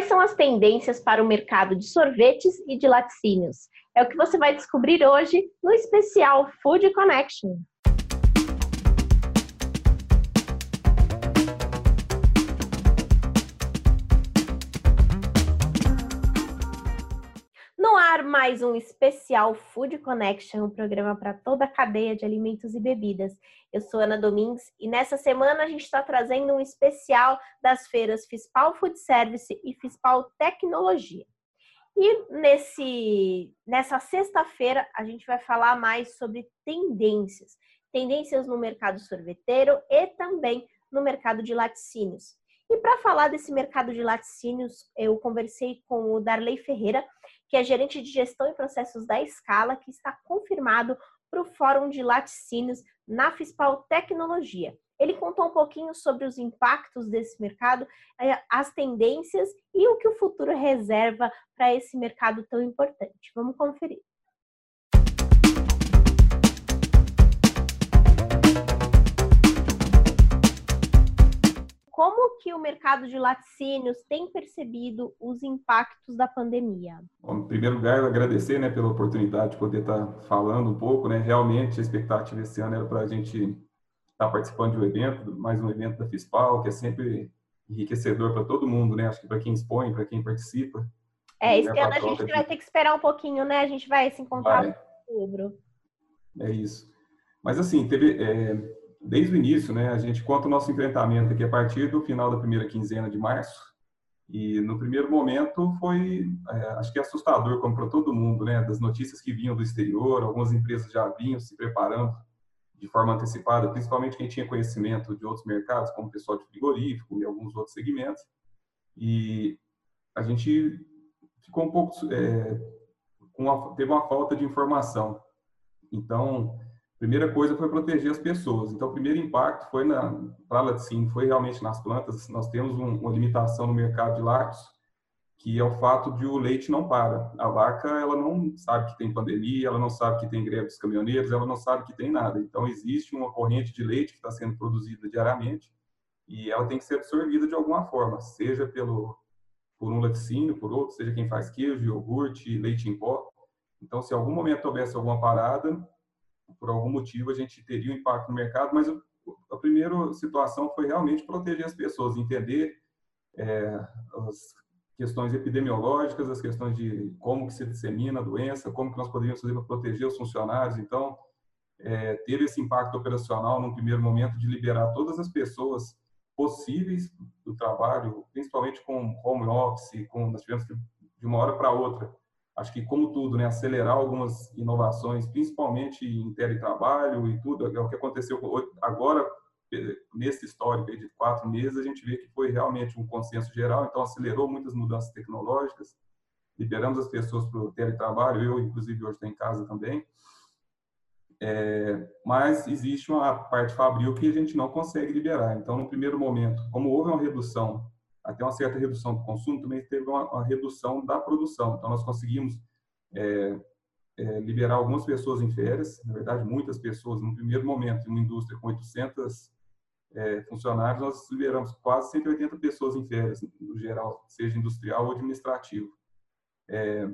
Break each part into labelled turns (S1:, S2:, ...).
S1: Quais são as tendências para o mercado de sorvetes e de laticínios? É o que você vai descobrir hoje no especial Food Connection. Mais um especial Food Connection, um programa para toda a cadeia de alimentos e bebidas. Eu sou Ana Domingues e nessa semana a gente está trazendo um especial das feiras Fispal Food Service e Fispal Tecnologia. E nesse, nessa sexta-feira a gente vai falar mais sobre tendências. Tendências no mercado sorveteiro e também no mercado de laticínios. E para falar desse mercado de laticínios, eu conversei com o Darley Ferreira, que é gerente de gestão e processos da Escala, que está confirmado para o Fórum de Laticínios na Fispal Tecnologia. Ele contou um pouquinho sobre os impactos desse mercado, eh, as tendências e o que o futuro reserva para esse mercado tão importante. Vamos conferir. Como que o mercado de laticínios tem percebido os impactos da pandemia?
S2: Bom, em primeiro lugar, agradecer né, pela oportunidade de poder estar falando um pouco. Né? Realmente, a expectativa esse ano era para a gente estar participando de um evento, mais um evento da FISPAL, que é sempre enriquecedor para todo mundo, né? Acho que para quem expõe, para quem participa.
S1: É, esse ano a gente vai ter que esperar um pouquinho, né? A gente vai se encontrar vai. em outubro.
S2: É isso. Mas assim, teve... É desde o início, né, a gente conta o nosso enfrentamento aqui a partir do final da primeira quinzena de março. E no primeiro momento foi, é, acho que assustador, como para todo mundo, né, das notícias que vinham do exterior. Algumas empresas já vinham se preparando de forma antecipada, principalmente quem tinha conhecimento de outros mercados, como o pessoal de frigorífico e alguns outros segmentos. E a gente ficou um pouco, é, uma, teve uma falta de informação. Então, primeira coisa foi proteger as pessoas. Então, o primeiro impacto foi na laticínio, foi realmente nas plantas. Nós temos um, uma limitação no mercado de lácteos, que é o fato de o leite não para. A vaca, ela não sabe que tem pandemia, ela não sabe que tem greve dos caminhoneiros, ela não sabe que tem nada. Então, existe uma corrente de leite que está sendo produzida diariamente e ela tem que ser absorvida de alguma forma, seja pelo por um laticínio, por outro, seja quem faz queijo, iogurte, leite em pó. Então, se em algum momento houvesse alguma parada, por algum motivo a gente teria um impacto no mercado, mas a primeira situação foi realmente proteger as pessoas, entender é, as questões epidemiológicas, as questões de como que se dissemina a doença, como que nós poderíamos fazer para proteger os funcionários. Então, é, teve esse impacto operacional num primeiro momento de liberar todas as pessoas possíveis do trabalho, principalmente com home office, com nós tivemos que de uma hora para outra acho que como tudo, né, acelerar algumas inovações, principalmente em teletrabalho e tudo, é o que aconteceu agora nesse histórico de quatro meses, a gente vê que foi realmente um consenso geral, então acelerou muitas mudanças tecnológicas, liberamos as pessoas para o teletrabalho, eu inclusive hoje estou em casa também, é, mas existe uma parte fabril que a gente não consegue liberar. Então, no primeiro momento, como houve uma redução até uma certa redução do consumo, também teve uma, uma redução da produção. Então, nós conseguimos é, é, liberar algumas pessoas em férias, na verdade, muitas pessoas. No primeiro momento, em uma indústria com 800 é, funcionários, nós liberamos quase 180 pessoas em férias, no geral, seja industrial ou administrativo. É,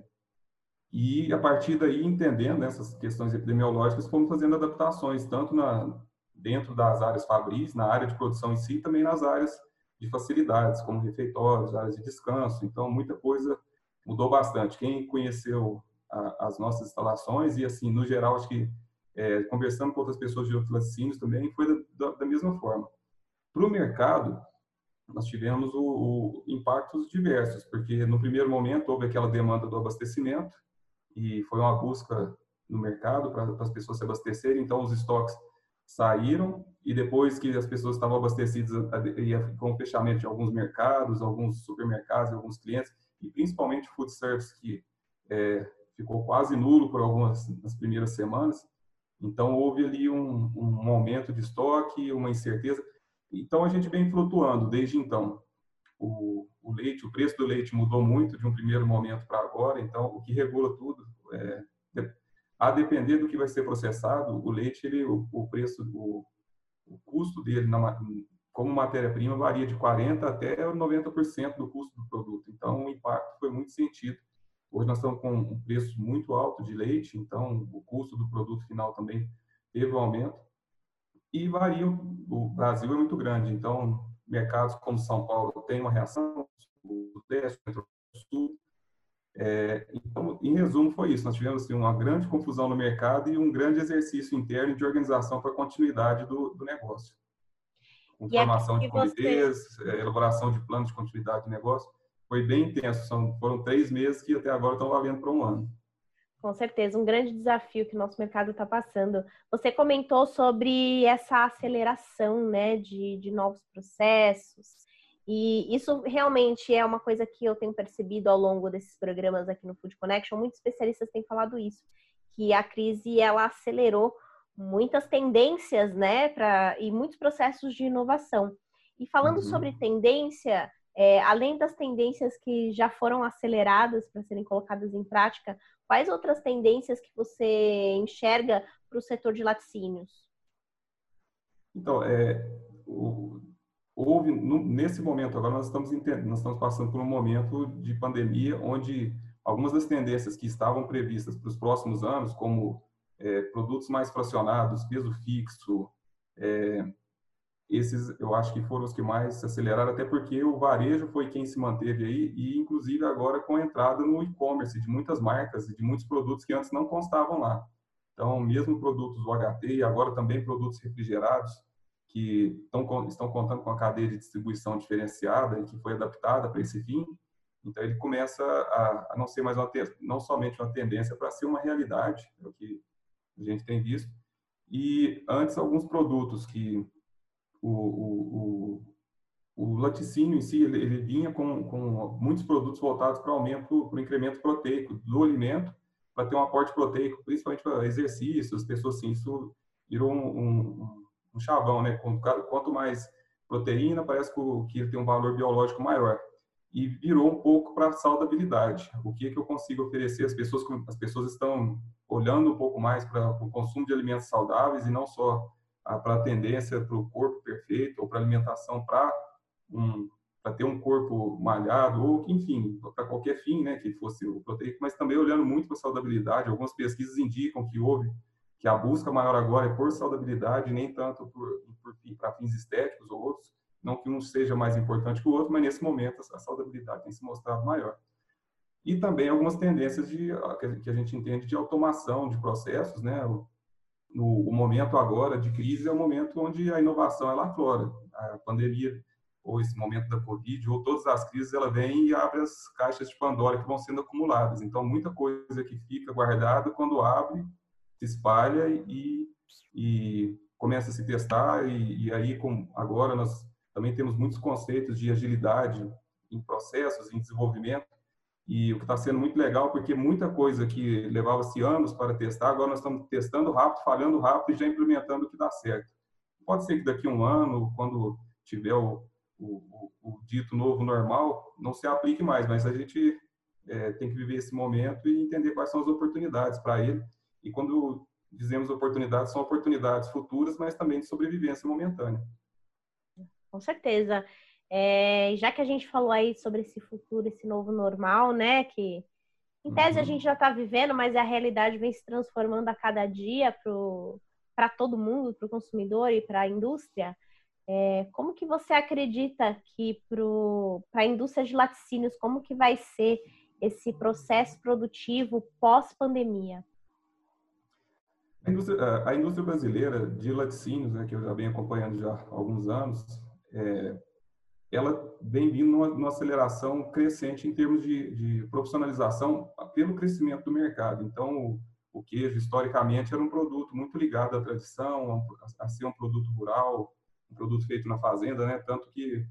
S2: e, a partir daí, entendendo essas questões epidemiológicas, fomos fazendo adaptações, tanto na, dentro das áreas fabris, na área de produção em si, também nas áreas de facilidades, como refeitórios, áreas de descanso. Então, muita coisa mudou bastante. Quem conheceu a, as nossas instalações, e assim, no geral, acho que é, conversando com outras pessoas de outros laticínios também, foi da, da mesma forma. Para o mercado, nós tivemos o, o, impactos diversos, porque no primeiro momento houve aquela demanda do abastecimento, e foi uma busca no mercado para as pessoas se abastecerem, então os estoques saíram e depois que as pessoas estavam abastecidas com o fechamento de alguns mercados, alguns supermercados, alguns clientes e principalmente food service que é, ficou quase nulo por algumas nas primeiras semanas. Então houve ali um, um aumento de estoque, uma incerteza. Então a gente vem flutuando desde então. O, o leite, o preço do leite mudou muito de um primeiro momento para agora. Então o que regula tudo é, a depender do que vai ser processado, o leite, ele, o, o preço, o, o, custo dele na, como matéria-prima varia de 40% até 90% do custo do produto. Então, muito sentido. Hoje nós estamos com um preço muito alto de leite, então o custo do produto final também teve um aumento. E varia, o Brasil é muito grande, então mercados como São Paulo tem uma reação, o Sudeste, o Sul. É, então, em resumo, foi isso. Nós tivemos assim, uma grande confusão no mercado e um grande exercício interno de organização para a continuidade do, do negócio. Com formação de comitês, você... É, elaboração de planos de continuidade do negócio. Foi bem intenso. São, foram três meses que até agora estão valendo para um ano.
S1: Com certeza, um grande desafio que o nosso mercado está passando. Você comentou sobre essa aceleração né, de, de novos processos, e isso realmente é uma coisa que eu tenho percebido ao longo desses programas aqui no Food Connection. Muitos especialistas têm falado isso, que a crise ela acelerou muitas tendências, né, pra, e muitos processos de inovação. E falando uhum. sobre tendência, é, além das tendências que já foram aceleradas para serem colocadas em prática, quais outras tendências que você enxerga para o setor de laticínios?
S2: Então, é, o, houve, no, nesse momento, agora nós estamos, nós estamos passando por um momento de pandemia onde algumas das tendências que estavam previstas para os próximos anos, como é, produtos mais fracionados, peso fixo, é, esses eu acho que foram os que mais se aceleraram, até porque o varejo foi quem se manteve aí, e inclusive agora com a entrada no e-commerce de muitas marcas e de muitos produtos que antes não constavam lá. Então, mesmo produtos UHT e agora também produtos refrigerados, que estão, estão contando com a cadeia de distribuição diferenciada que foi adaptada para esse fim, então ele começa a, a não ser mais uma, não somente uma tendência para ser uma realidade, é o que a gente tem visto. E antes alguns produtos que o, o, o, o laticínio em si, ele, ele vinha com, com muitos produtos voltados para aumento, para o incremento proteico do alimento, para ter um aporte proteico, principalmente para exercícios, pessoas assim, isso virou um, um, um chavão, né? Quanto mais proteína, parece que ele tem um valor biológico maior. E virou um pouco para a saudabilidade. O que, que eu consigo oferecer? As pessoas, as pessoas estão olhando um pouco mais para o consumo de alimentos saudáveis e não só para a tendência para o corpo perfeito ou para alimentação para um, para ter um corpo malhado ou enfim para qualquer fim né que fosse o proteico mas também olhando muito para a saudabilidade algumas pesquisas indicam que houve que a busca maior agora é por saudabilidade nem tanto para fins estéticos ou outros não que um seja mais importante que o outro mas nesse momento a saudabilidade tem se mostrado maior e também algumas tendências de que a gente entende de automação de processos né no o momento agora de crise é o momento onde a inovação ela aflora. A pandemia ou esse momento da Covid ou todas as crises ela vem e abre as caixas de Pandora que vão sendo acumuladas. Então muita coisa que fica guardada quando abre se espalha e, e começa a se testar e, e aí com agora nós também temos muitos conceitos de agilidade em processos, em desenvolvimento e o que está sendo muito legal, porque muita coisa que levava-se anos para testar, agora nós estamos testando rápido, falhando rápido e já implementando o que dá certo. Pode ser que daqui a um ano, quando tiver o, o, o dito novo normal, não se aplique mais, mas a gente é, tem que viver esse momento e entender quais são as oportunidades para ele. E quando dizemos oportunidades, são oportunidades futuras, mas também de sobrevivência momentânea.
S1: Com certeza. É, já que a gente falou aí sobre esse futuro, esse novo normal, né? Que em tese a uhum. gente já está vivendo, mas a realidade vem se transformando a cada dia para todo mundo, para o consumidor e para a indústria. É, como que você acredita que para a indústria de laticínios, como que vai ser esse processo produtivo pós-pandemia?
S2: A indústria, a indústria, brasileira de laticínios, né, que eu já venho acompanhando já há alguns anos, é, ela vem vindo numa, numa aceleração crescente em termos de, de, profissionalização pelo crescimento do mercado. Então, o, o, queijo, historicamente, era um produto muito ligado à tradição, a, a, ser um produto rural, um produto feito na fazenda, né? Tanto que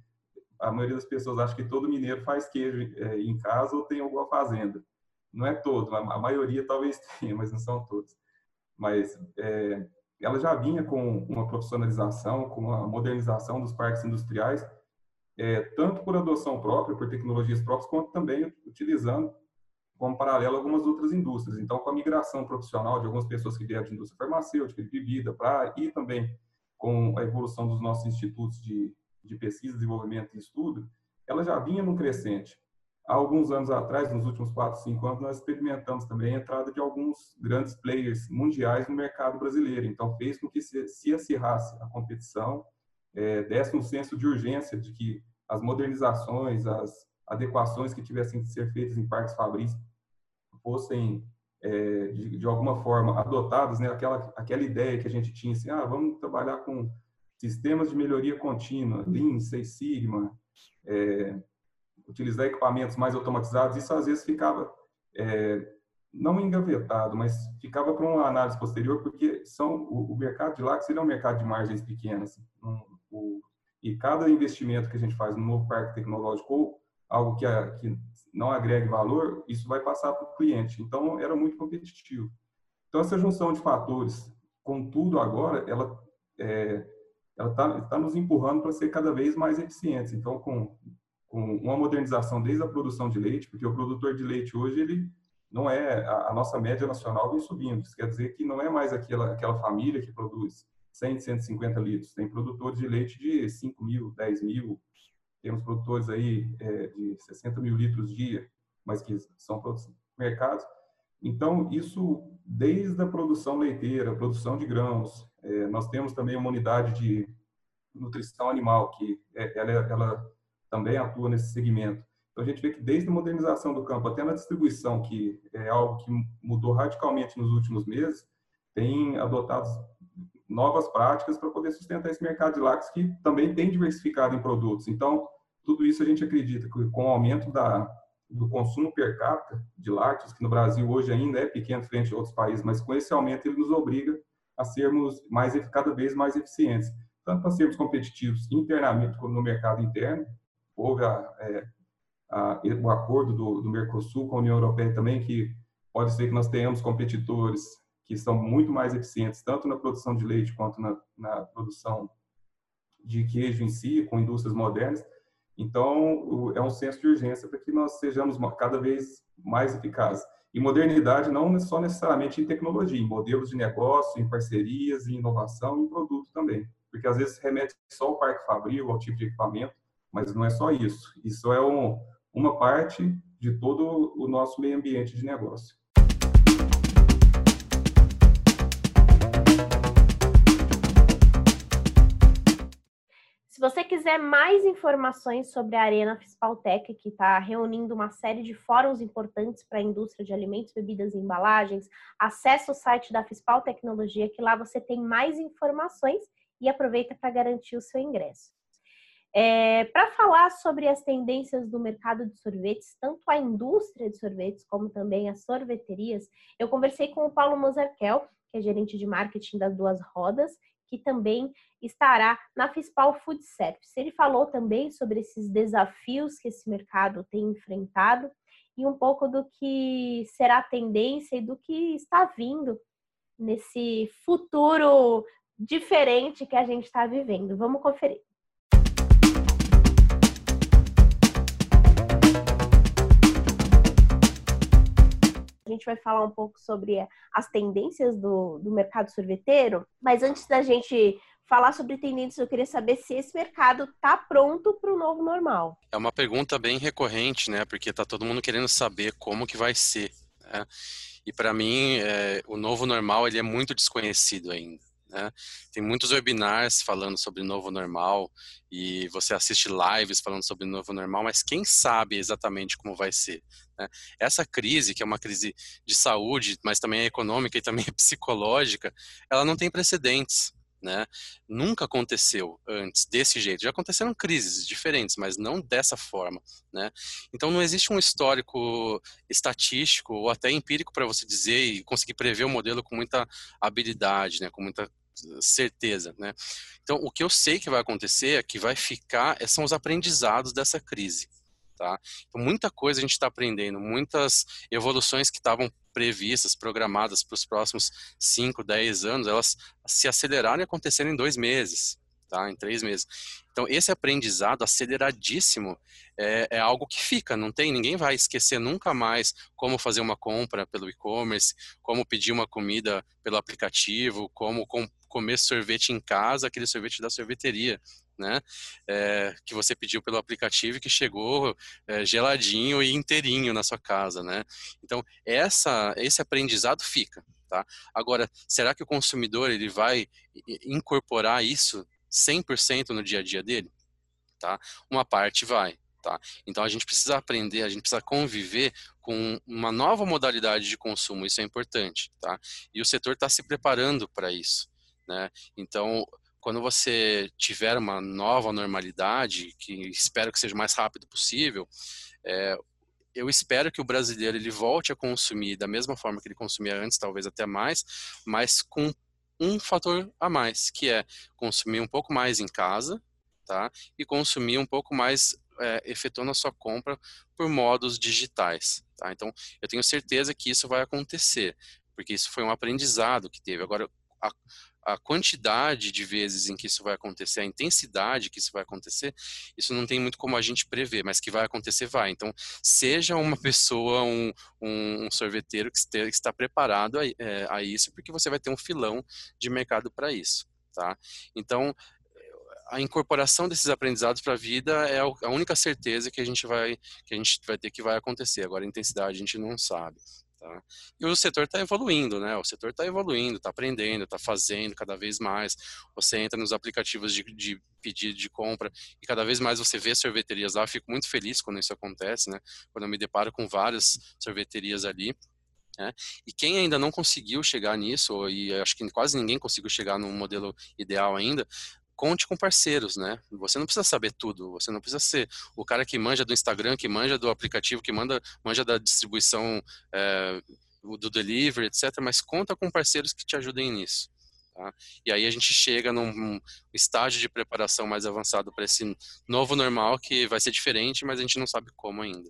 S2: a maioria das pessoas acha que todo mineiro faz queijo é, em casa ou tem alguma fazenda. Não é todo, a, a maioria talvez tenha, mas não são todos. Mas é, ela já vinha com uma profissionalização, com uma modernização dos parques industriais, é, tanto por adoção própria, por tecnologias próprias, quanto também utilizando como paralelo algumas outras indústrias. Então, com a migração profissional de algumas pessoas que vieram de indústria farmacêutica, de bebida, para e também com a evolução dos nossos institutos de, de pesquisa, desenvolvimento e estudo, ela já vinha num crescente. Há alguns anos atrás, nos últimos 4, 5 anos, nós experimentamos também a entrada de alguns grandes players mundiais no mercado brasileiro. Então, fez com que se, se acirrasse a competição, é, desse um senso de urgência de que as modernizações, as adequações que tivessem que ser feitas em parques fabris fossem é, de, de, alguma forma adotadas, né? Aquela aquela ideia que a gente tinha assim, ah, vamos trabalhar com sistemas de melhoria contínua, Lean, Six Sigma, é, utilizar equipamentos mais automatizados. Isso às vezes ficava é, não engavetado, mas ficava para uma análise posterior, porque são o, o mercado de lácteos ele é um mercado de margens pequenas. Um, o, e cada investimento que a gente faz no novo parque tecnológico ou algo que, a, que não agregue valor, isso vai passar para o cliente. Então, era muito competitivo. Então, essa junção de fatores, contudo, agora, ela é, ela está tá nos empurrando para ser cada vez mais eficientes. Então, com, com uma modernização desde a produção de leite, porque o produtor de leite hoje, ele não é, a, a nossa média nacional vem subindo. Isso quer dizer que não é mais aquela, aquela família que produz 100, 150 litros. Tem produtores de leite de 5 mil, 10 mil, temos produtores aí é, de 60 mil litros dia, mas que são mercados. Então, isso desde a produção leiteira, produção de grãos, é, nós temos também uma unidade de nutrição animal, que é, ela, ela também atua nesse segmento. Então, a gente vê que desde a modernização do campo até na distribuição, que é algo que mudou radicalmente nos últimos meses, tem adotado novas práticas para poder sustentar esse mercado de lácteos que também tem diversificado em produtos. Então, tudo isso a gente acredita que com o aumento da, do consumo per capita de lácteos, que no Brasil hoje ainda é pequeno frente a outros países, mas com esse aumento ele nos obriga a sermos mais cada vez mais eficientes, tanto para sermos competitivos internamente como no mercado interno. Houve a, é, a, o acordo do, do Mercosul com a União Europeia também, que pode ser que nós tenhamos competidores que são muito mais eficientes, tanto na produção de leite quanto na, na produção de queijo em si, com indústrias modernas. Então, é um senso de urgência para que nós sejamos cada vez mais eficazes. E modernidade não só necessariamente em tecnologia, em modelos de negócio, em parcerias, em inovação, em produto também. Porque às vezes remete só ao parque fabril, ao tipo de equipamento, mas não é só isso. Isso é um, uma parte de todo o nosso meio ambiente de negócio.
S1: Se você quiser mais informações sobre a Arena Fispaltec, que está reunindo uma série de fóruns importantes para a indústria de alimentos, bebidas e embalagens, acesse o site da Fispal Tecnologia, que lá você tem mais informações e aproveita para garantir o seu ingresso. É, para falar sobre as tendências do mercado de sorvetes, tanto a indústria de sorvetes como também as sorveterias, eu conversei com o Paulo Mozarkel, que é gerente de marketing das Duas Rodas, que também estará na Fispal Food Service. Ele falou também sobre esses desafios que esse mercado tem enfrentado e um pouco do que será a tendência e do que está vindo nesse futuro diferente que a gente está vivendo. Vamos conferir. Gente vai falar um pouco sobre as tendências do, do mercado sorveteiro, mas antes da gente falar sobre tendências, eu queria saber se esse mercado está pronto para o novo normal.
S3: É uma pergunta bem recorrente, né? Porque está todo mundo querendo saber como que vai ser. Né? E para mim, é, o novo normal ele é muito desconhecido ainda. Né? Tem muitos webinars falando sobre novo normal e você assiste lives falando sobre novo normal, mas quem sabe exatamente como vai ser? Né? Essa crise, que é uma crise de saúde, mas também é econômica e também é psicológica, ela não tem precedentes. Né? Nunca aconteceu antes desse jeito. Já aconteceram crises diferentes, mas não dessa forma, né? Então não existe um histórico estatístico ou até empírico para você dizer e conseguir prever o modelo com muita habilidade, né? Com muita certeza, né? Então, o que eu sei que vai acontecer é que vai ficar são os aprendizados dessa crise, tá? Então, muita coisa a gente está aprendendo, muitas evoluções que estavam previstas, programadas para os próximos 5, 10 anos, elas se aceleraram e aconteceram em dois meses, tá? Em três meses. Então, esse aprendizado aceleradíssimo é, é, algo que fica, não tem, ninguém vai esquecer nunca mais como fazer uma compra pelo e-commerce, como pedir uma comida pelo aplicativo, como com, comer sorvete em casa, aquele sorvete da sorveteria, né? É, que você pediu pelo aplicativo e que chegou é, geladinho e inteirinho na sua casa, né? Então essa esse aprendizado fica, tá? Agora, será que o consumidor ele vai incorporar isso 100% no dia a dia dele? Tá? Uma parte vai, tá? Então a gente precisa aprender, a gente precisa conviver com uma nova modalidade de consumo, isso é importante, tá? E o setor está se preparando para isso, né? Então quando você tiver uma nova normalidade, que espero que seja o mais rápido possível, é, eu espero que o brasileiro ele volte a consumir da mesma forma que ele consumia antes, talvez até mais, mas com um fator a mais, que é consumir um pouco mais em casa, tá? E consumir um pouco mais é, efetuando a sua compra por modos digitais, tá? Então, eu tenho certeza que isso vai acontecer, porque isso foi um aprendizado que teve. Agora, a, a quantidade de vezes em que isso vai acontecer, a intensidade que isso vai acontecer, isso não tem muito como a gente prever, mas que vai acontecer, vai. Então, seja uma pessoa, um, um, sorveteiro que, este, que, está preparado a, é, a isso, porque você vai ter um filão de mercado para isso, tá? Então, a incorporação desses aprendizados para a vida é a única certeza que a gente vai que a gente vai ter que vai acontecer. Agora a intensidade a gente não sabe. Tá? E o setor está evoluindo, né? O setor está evoluindo, está aprendendo, está fazendo cada vez mais. Você entra nos aplicativos de, de pedido de compra e cada vez mais você vê sorveterias lá. Eu fico muito feliz quando isso acontece, né? Quando eu me deparo com várias sorveterias ali. Né? E quem ainda não conseguiu chegar nisso, e acho que quase ninguém conseguiu chegar no modelo ideal ainda, conte com parceiros, né? Você não precisa saber tudo, você não precisa ser o cara que manja do Instagram, que manja do aplicativo, que manda, manja da distribuição é, do delivery, etc. Mas conta com parceiros que te ajudem nisso. Tá? E aí a gente chega num estágio de preparação mais avançado para esse novo normal que vai ser diferente, mas a gente não sabe como ainda.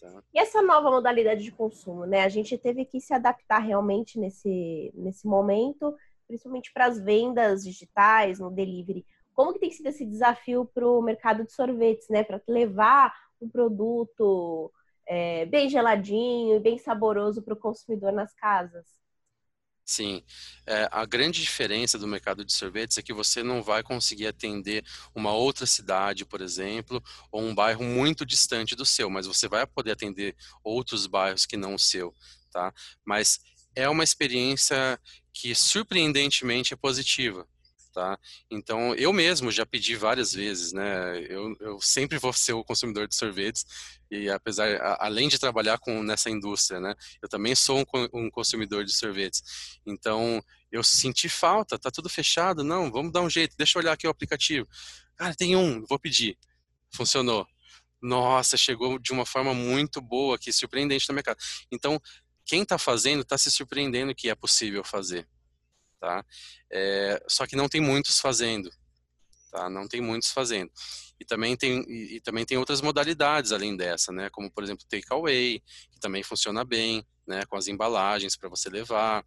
S1: Tá? E essa nova modalidade de consumo, né? A gente teve que se adaptar realmente nesse, nesse momento principalmente para as vendas digitais, no delivery. Como que tem sido esse desafio para o mercado de sorvetes, né? Para levar um produto é, bem geladinho e bem saboroso para o consumidor nas casas?
S3: Sim, é, a grande diferença do mercado de sorvetes é que você não vai conseguir atender uma outra cidade, por exemplo, ou um bairro muito distante do seu, mas você vai poder atender outros bairros que não o seu, tá? Mas é uma experiência que surpreendentemente é positiva. Tá? Então, eu mesmo já pedi várias vezes, né? Eu, eu sempre vou ser o consumidor de sorvetes e apesar, a, além de trabalhar com nessa indústria, né? Eu também sou um, um, consumidor de sorvetes. Então, eu senti falta, tá tudo fechado, não, vamos dar um jeito, deixa eu olhar aqui o aplicativo. Cara, tem um, vou pedir. Funcionou. Nossa, chegou de uma forma muito boa aqui, surpreendente no mercado. Então, quem está fazendo está se surpreendendo que é possível fazer, tá? É, só que não tem muitos fazendo, tá? Não tem muitos fazendo. E também tem e, e também tem outras modalidades além dessa, né? Como por exemplo takeaway, que também funciona bem, né? Com as embalagens para você levar.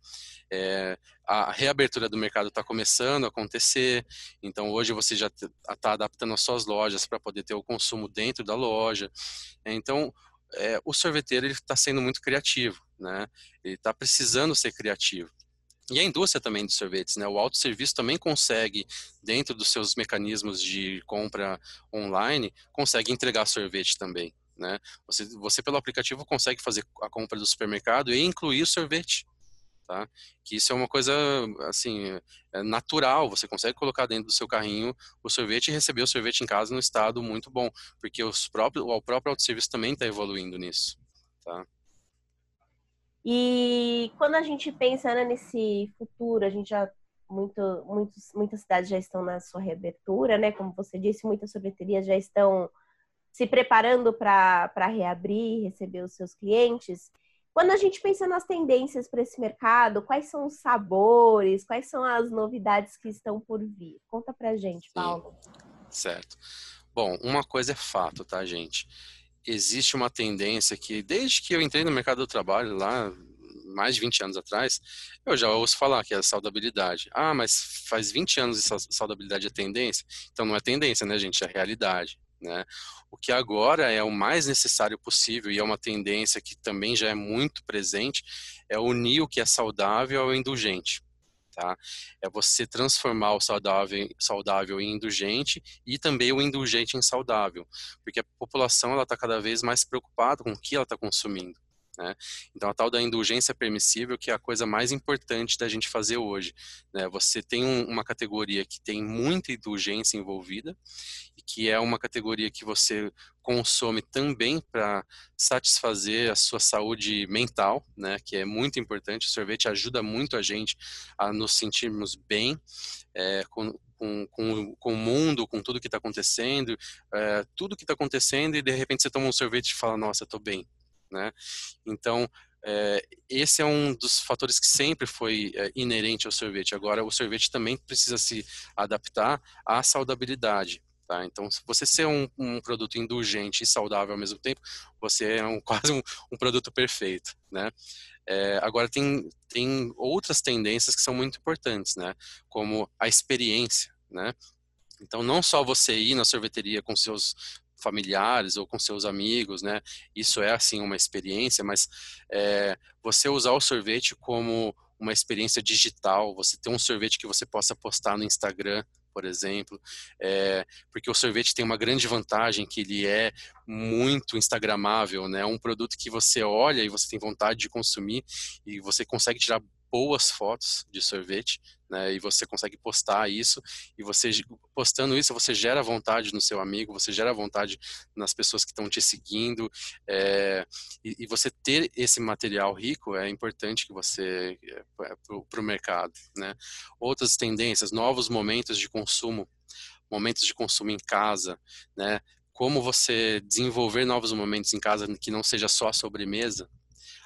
S3: É, a reabertura do mercado está começando a acontecer, então hoje você já está adaptando as suas lojas para poder ter o consumo dentro da loja. Então é, o sorveteiro está sendo muito criativo, né? Ele está precisando ser criativo. E a indústria também de sorvetes, né? O autosserviço também consegue, dentro dos seus mecanismos de compra online, consegue entregar sorvete também, né? Você, você pelo aplicativo consegue fazer a compra do supermercado e incluir o sorvete, tá? Que isso é uma coisa, assim, é natural, você consegue colocar dentro do seu carrinho o sorvete e receber o sorvete em casa no estado muito bom, porque os próprios, o próprio autosserviço também está evoluindo nisso, tá?
S1: E quando a gente pensa né, nesse futuro, a gente já muito, muitos, muitas cidades já estão na sua reabertura, né? Como você disse, muitas sorveterias já estão se preparando para reabrir, receber os seus clientes. Quando a gente pensa nas tendências para esse mercado, quais são os sabores, quais são as novidades que estão por vir? Conta pra gente, Paulo. Sim,
S3: certo. Bom, uma coisa é fato, tá, gente? Existe uma tendência que, desde que eu entrei no mercado do trabalho, lá mais de 20 anos atrás, eu já ouço falar que é a saudabilidade. Ah, mas faz 20 anos essa saudabilidade é tendência? Então não é tendência, né, gente? É realidade. Né? O que agora é o mais necessário possível e é uma tendência que também já é muito presente é unir o que é saudável ao indulgente. tá? É você transformar o saudável, saudável em indulgente e também o indulgente em saudável, porque a população ela está cada vez mais preocupada com o que ela está consumindo. Né? Então, a tal da indulgência permissível, que é a coisa mais importante da gente fazer hoje. Né? Você tem um, uma categoria que tem muita indulgência envolvida, que é uma categoria que você consome também para satisfazer a sua saúde mental, né? que é muito importante. O sorvete ajuda muito a gente a nos sentirmos bem é, com, com, com, com, o mundo, com tudo que está acontecendo, é, tudo que está acontecendo, e de repente você toma um sorvete e fala: Nossa, estou bem né? Então, é, esse é um dos fatores que sempre foi é, inerente ao sorvete. Agora, o sorvete também precisa se adaptar à saudabilidade. Tá? Então, se você ser um, um, produto indulgente e saudável ao mesmo tempo, você é um, quase um, um, produto perfeito, né? É, agora, tem, tem outras tendências que são muito importantes, né? Como a experiência, né? Então, não só você ir na sorveteria com seus familiares ou com seus amigos, né? Isso é assim uma experiência, mas é, você usar o sorvete como uma experiência digital, você ter um sorvete que você possa postar no Instagram, por exemplo, é, porque o sorvete tem uma grande vantagem que ele é muito instagramável, né? Um produto que você olha e você tem vontade de consumir e você consegue tirar boas fotos de sorvete, né? E você consegue postar isso e você postando isso você gera vontade no seu amigo, você gera vontade nas pessoas que estão te seguindo é, e, e, você ter esse material rico é importante que você é, para o mercado, né? Outras tendências, novos momentos de consumo, momentos de consumo em casa, né? Como você desenvolver novos momentos em casa que não seja só a sobremesa,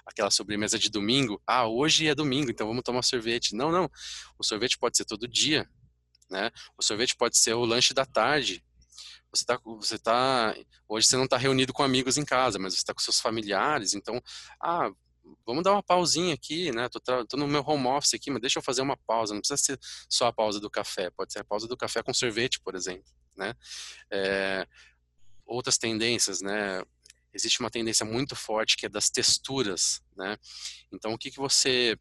S3: aquela sobremesa de domingo. Ah, hoje é domingo, então vamos tomar sorvete. Não, não. O sorvete pode ser todo dia, né? O sorvete pode ser o lanche da tarde. Você tá, você tá, hoje você não está reunido com amigos em casa, mas você está com seus familiares, então, ah, vamos dar uma pausinha aqui, né? Tô, tô, no meu home office aqui, mas deixa eu fazer uma pausa. Não precisa ser só a pausa do café, pode ser a pausa do café com sorvete, por exemplo, né? É, outras tendências, né? Existe uma tendência muito forte que é das texturas, né? Então, o que, que você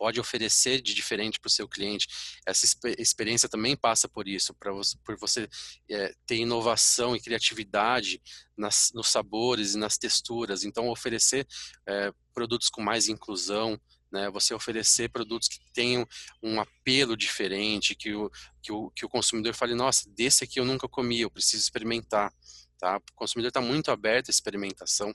S3: pode oferecer de diferente para o seu cliente. Essa experiência também passa por isso, para você, por você é, ter inovação e criatividade nas, nos sabores e nas texturas. Então, oferecer é, produtos com mais inclusão, né? Você oferecer produtos que tenham um apelo diferente, que o, que o, que o consumidor fale, nossa, desse aqui eu nunca comi, eu preciso experimentar. Tá? O consumidor está muito aberto à experimentação,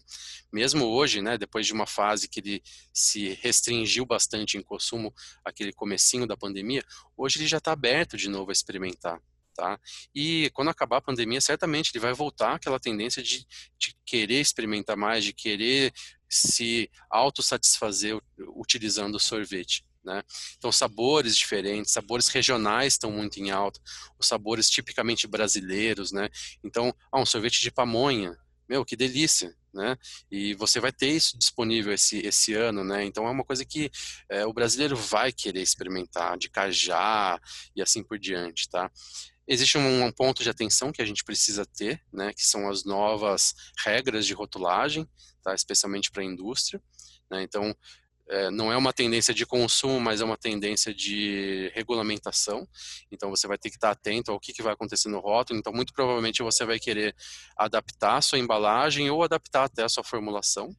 S3: mesmo hoje, né, depois de uma fase que ele se restringiu bastante em consumo, aquele comecinho da pandemia, hoje ele já está aberto de novo a experimentar. Tá? E quando acabar a pandemia, certamente ele vai voltar àquela tendência de, de querer experimentar mais, de querer se autossatisfazer utilizando o sorvete. Né? Então, sabores diferentes, sabores regionais estão muito em alta, os sabores tipicamente brasileiros, né? Então, ah, um sorvete de pamonha, meu, que delícia, né? E você vai ter isso disponível esse, esse ano, né? Então, é uma coisa que é, o brasileiro vai querer experimentar, de cajá e assim por diante, tá? Existe um, um ponto de atenção que a gente precisa ter, né? Que são as novas regras de rotulagem, tá? Especialmente para a indústria, né? Então, é, não é uma tendência de consumo, mas é uma tendência de regulamentação. Então você vai ter que estar atento ao que, que vai acontecer no rótulo. Então muito provavelmente você vai querer adaptar a sua embalagem ou adaptar até a sua formulação.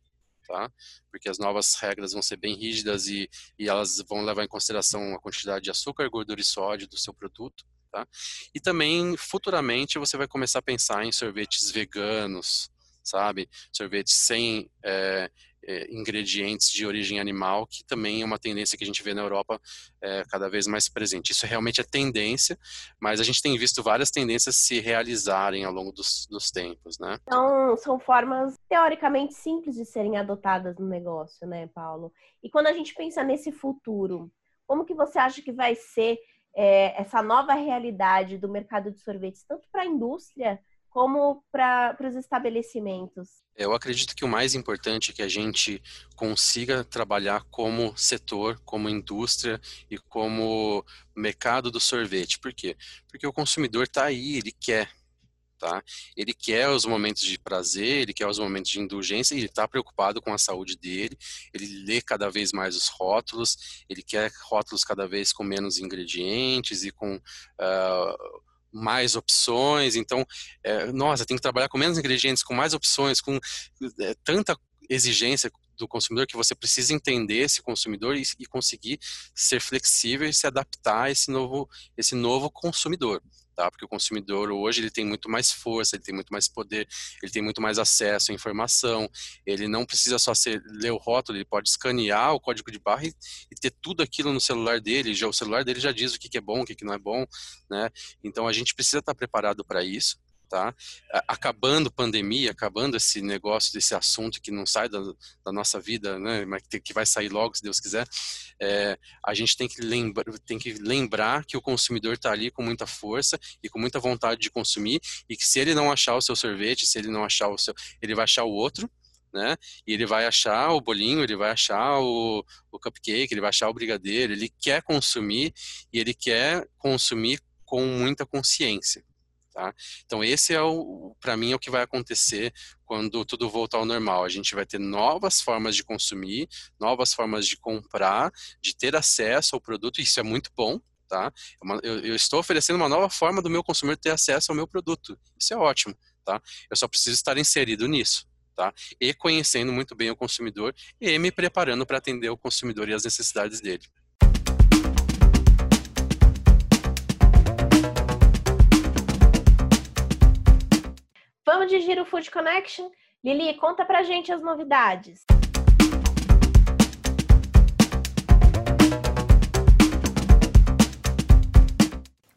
S3: Tá? Porque as novas regras vão ser bem rígidas e, e elas vão levar em consideração a quantidade de açúcar, gordura e sódio do seu produto. Tá? E também, futuramente, você vai começar a pensar em sorvetes veganos, sabe? Sorvetes sem é, é, ingredientes de origem animal, que também é uma tendência que a gente vê na Europa é, cada vez mais presente. Isso realmente é tendência, mas a gente tem visto várias tendências se realizarem ao longo dos, dos tempos, né?
S1: Então, são formas teoricamente simples de serem adotadas no negócio, né, Paulo? E quando a gente pensa nesse futuro, como que você acha que vai ser é, essa nova realidade do mercado de sorvetes, tanto para a indústria como para os estabelecimentos?
S3: Eu acredito que o mais importante é que a gente consiga trabalhar como setor, como indústria e como mercado do sorvete. Por quê? Porque o consumidor está aí, ele quer. Tá? Ele quer os momentos de prazer, ele quer os momentos de indulgência, ele está preocupado com a saúde dele, ele lê cada vez mais os rótulos, ele quer rótulos cada vez com menos ingredientes e com uh, mais opções. Então, é, nossa, tem que trabalhar com menos ingredientes, com mais opções, com é, tanta exigência do consumidor que você precisa entender esse consumidor e, e conseguir ser flexível e se adaptar a esse novo, esse novo consumidor tá? Porque o consumidor hoje ele tem muito mais força, ele tem muito mais poder, ele tem muito mais acesso à informação, ele não precisa só ser, ler o rótulo, ele pode escanear o código de barra e, e, ter tudo aquilo no celular dele, já o celular dele já diz o que, que é bom, o que, que não é bom, né? Então a gente precisa estar preparado para isso tá? Acabando pandemia, acabando esse negócio desse assunto que não sai da, da nossa vida, né? Mas que vai sair logo, se Deus quiser. É, a gente tem que, lembra, tem que lembrar que o consumidor está ali com muita força e com muita vontade de consumir e que se ele não achar o seu sorvete, se ele não achar o seu, ele vai achar o outro. Né? E ele vai achar o bolinho, ele vai achar o, o cupcake, ele vai achar o brigadeiro, ele quer consumir e ele quer consumir com muita consciência. Tá? Então esse é o, para mim, é o que vai acontecer quando tudo voltar ao normal. A gente vai ter novas formas de consumir, novas formas de comprar, de ter acesso ao produto. Isso é muito bom, tá? É eu, eu, estou oferecendo uma nova forma do meu consumidor ter acesso ao meu produto. Isso é ótimo, tá? Eu só preciso estar inserido nisso. Tá? E conhecendo muito bem o consumidor e me preparando para atender o consumidor e as necessidades dele.
S1: Vamos de Giro Food Connection? Lili, conta pra gente as novidades.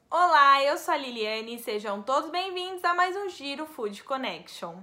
S4: Olá, eu sou a Liliane e sejam todos bem-vindos a mais um Giro Food Connection.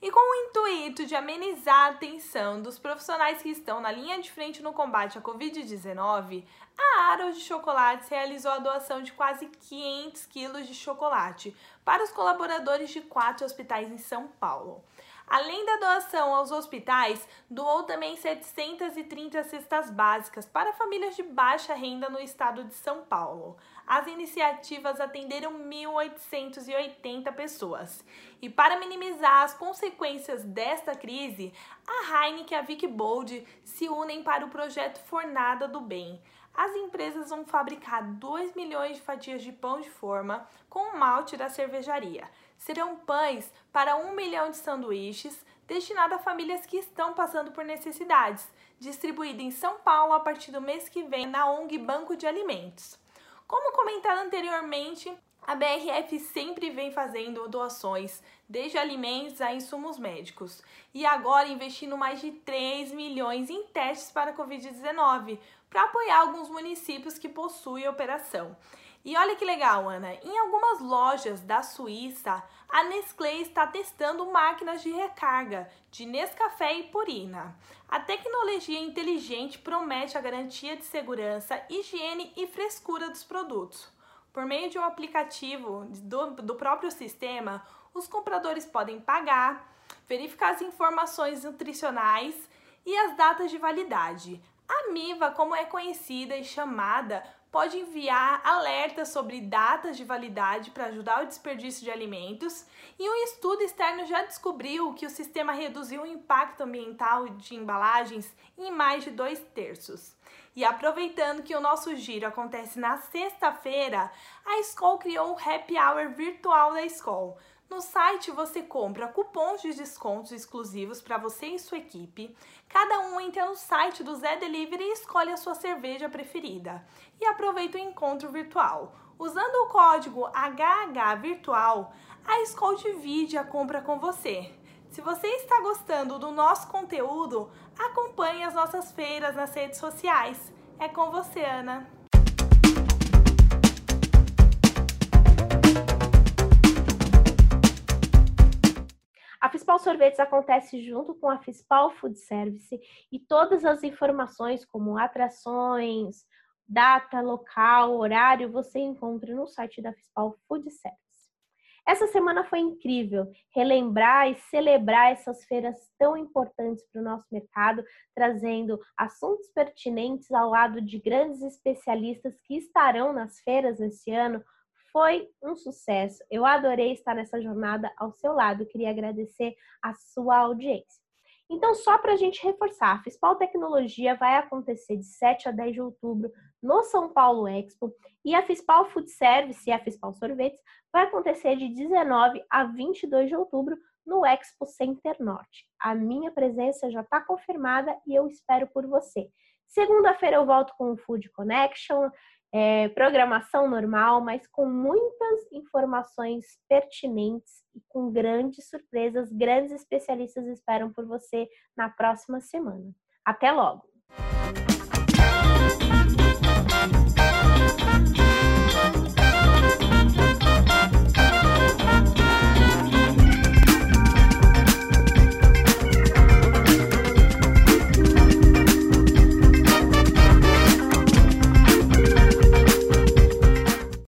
S4: E com o intuito de amenizar a atenção dos profissionais que estão na linha de frente no combate à Covid-19, a Aros de Chocolates realizou a doação de quase 500 quilos de chocolate para os colaboradores de quatro hospitais em São Paulo. Além da doação aos hospitais, doou também 730 cestas básicas para famílias de baixa renda no estado de São Paulo. As iniciativas atenderam 1.880 pessoas. E para minimizar as consequências desta crise, a Heineken e a Vic Bold se unem para o projeto Fornada do Bem. As empresas vão fabricar 2 milhões de fatias de pão de forma com o malte da cervejaria serão pães para um milhão de sanduíches destinados a famílias que estão passando por necessidades, distribuído em São Paulo a partir do mês que vem na ONG Banco de Alimentos. Como comentado anteriormente, a BRF sempre vem fazendo doações, desde alimentos a insumos médicos, e agora investindo mais de 3 milhões em testes para a Covid-19, para apoiar alguns municípios que possuem operação. E olha que legal, Ana, em algumas lojas da Suíça, a Nestlé está testando máquinas de recarga de Nescafé e Purina. A tecnologia inteligente promete a garantia de segurança, higiene e frescura dos produtos. Por meio de um aplicativo do, do próprio sistema, os compradores podem pagar, verificar as informações nutricionais e as datas de validade. A Miva, como é conhecida e chamada, pode enviar alertas sobre datas de validade para ajudar o desperdício de alimentos, e um estudo externo já descobriu que o sistema reduziu o impacto ambiental de embalagens em mais de dois terços. E aproveitando que o nosso giro acontece na sexta-feira, a Skol criou um happy hour virtual da Skol no site você compra cupons de descontos exclusivos para você e sua equipe. Cada um entra no site do Zé Delivery e escolhe a sua cerveja preferida. E aproveita o encontro virtual. Usando o código HHVirtual, a Skol divide a compra com você. Se você está gostando do nosso conteúdo, acompanhe as nossas feiras nas redes sociais. É com você, Ana.
S1: A Fispal Sorvetes acontece junto com a Fispal Food Service e todas as informações como atrações, data, local, horário, você encontra no site da Fispal Food Service. Essa semana foi incrível relembrar e celebrar essas feiras tão importantes para o nosso mercado, trazendo assuntos pertinentes ao lado de grandes especialistas que estarão nas feiras esse ano, Foi um sucesso. Eu adorei estar nessa jornada ao seu lado. Queria agradecer a sua audiência. Então, só para a gente reforçar, a Fispal Tecnologia vai acontecer de 7 a 10 de outubro no São Paulo Expo e a Fispal Food Service e a Fispal Sorvetes vai acontecer de 19 a 22 de outubro no Expo Center Norte. A minha presença já está confirmada e eu espero por você. Segunda-feira eu volto com o Food Connection, é, programação normal, mas com muitas informações pertinentes e com grandes surpresas. Grandes especialistas esperam por você na próxima semana. Até logo!